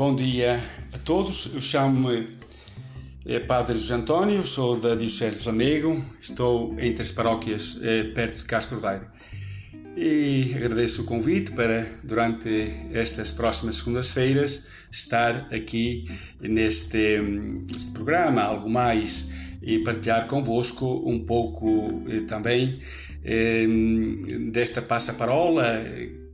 Bom dia a todos. Eu chamo-me é, Padre José António, sou da Diocese de Lamego, estou entre as paróquias é, perto de Castro Daire. E agradeço o convite para, durante estas próximas segundas-feiras, estar aqui neste, programa, algo mais, e partilhar convosco um pouco eh, também eh, desta passa-parola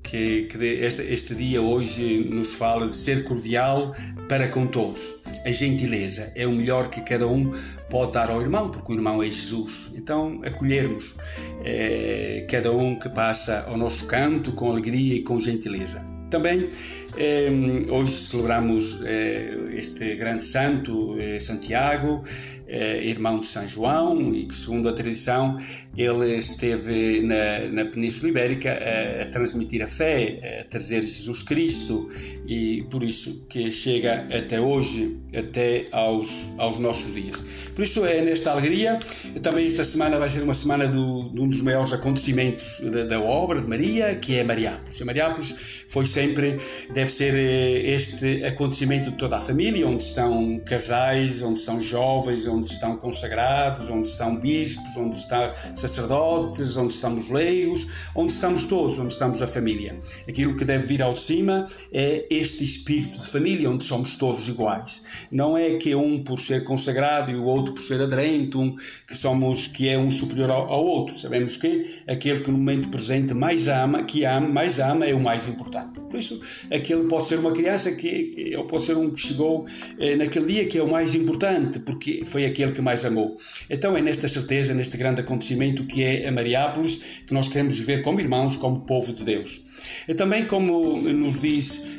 que, que este, este dia hoje nos fala de ser cordial para com todos. A gentileza é o melhor que cada um pode dar ao irmão, porque o irmão é Jesus. Então, acolhermos é, cada um que passa ao nosso canto com alegria e com gentileza. Também é, hoje celebramos é, este grande santo, Santiago, eh, irmão de São João, e que, segundo a tradição, ele esteve na, na Península Ibérica a, a, transmitir a fé, a trazer Jesus Cristo, e por isso que chega até hoje, até aos, aos nossos dias. Por isso é nesta alegria, também esta semana vai ser uma semana do, de um dos maiores acontecimentos da, da obra de Maria, que é Mariápolis. Mariápolis foi sempre, deve ser eh, este acontecimento de toda a família, onde estão casais, onde estão jovens, onde estão consagrados, onde estão bispos, onde estão sacerdotes, onde estamos leigos, onde estamos todos, onde estamos a família. Aquilo que deve vir ao de cima é este espírito de família, onde somos todos iguais. Não é que um por ser consagrado e o outro por ser aderente, um que somos que é um superior ao, ao outro. Sabemos que aquele que no momento presente mais ama, que ama, mais ama é o mais importante. Por isso, aquele pode ser uma criança que ou pode ser um que chegou eh, naquele dia que é o mais importante, porque foi aquele que mais amou. Então é nesta certeza, neste grande acontecimento que é a Mariápolis, que nós queremos viver como irmãos, como povo de Deus. E também, como nos diz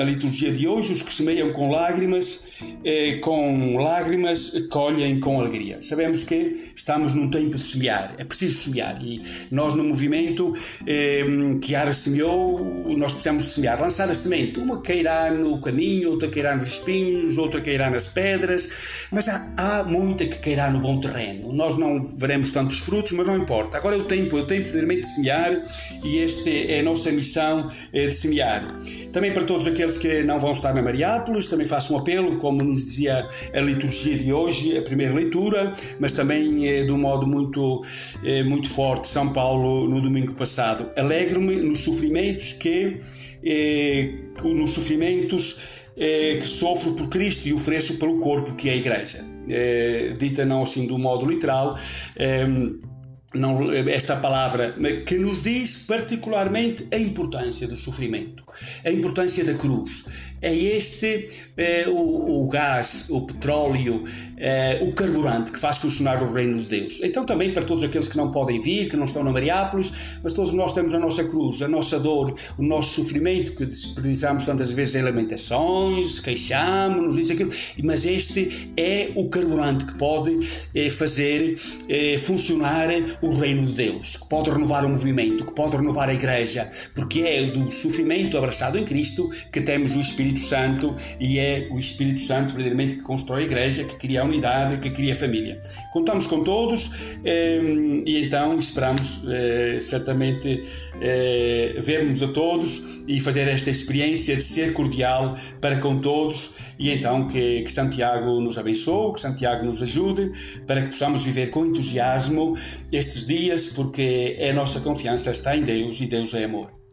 a liturgia de hoje, os que semeiam com lágrimas, eh, com lágrimas colhem com alegria. Sabemos que estamos num tempo de semear, é preciso semear e nós no movimento eh, que Ara semeou, nós precisamos semear, lançar a semente. Uma cairá no caminho, outra cairá nos espinhos, outra cairá nas pedras, mas há, há muita que cairá no bom terreno. Nós não veremos tantos frutos, mas não importa. Agora é o tempo, é o tempo verdadeiramente de semear e esta é a nossa missão é de semear. Também para todos aqueles que não vão estar na Mariápolis, também faço um apelo, como nos dizia a liturgia de hoje, a primeira leitura, mas também é de um modo muito, é, muito forte, São Paulo no domingo passado. Alegro-me nos sofrimentos que, é, nos sofrimentos é, que sofro por Cristo e ofereço pelo corpo que é a Igreja. É, dita não assim do modo literal, é, não, esta palavra, que nos diz particularmente a importância do sofrimento, a importância da cruz, é este é, o, o, gás, o petróleo, é, o carburante que faz funcionar o reino de Deus. Então, também para todos aqueles que não podem vir, que não estão na Mariápolis, mas todos nós temos a nossa cruz, a nossa dor, o nosso sofrimento, que desperdiçamos tantas vezes em lamentações, queixamos-nos, isso, aquilo, mas este é o carburante que pode é, fazer funcionar o reino de Deus, que pode renovar o movimento, que pode renovar a igreja, porque é do sofrimento abraçado em Cristo que temos o Espírito Espírito Santo e é o Espírito Santo verdadeiramente que constrói a igreja, que cria a unidade, que cria a família. Contamos com todos eh, e então esperamos eh, certamente eh, vermos a todos e fazer esta experiência de ser cordial para com todos e então que, que Santiago nos abençoe, que Santiago nos ajude para que possamos viver com entusiasmo estes dias porque a nossa confiança está em Deus e Deus é amor.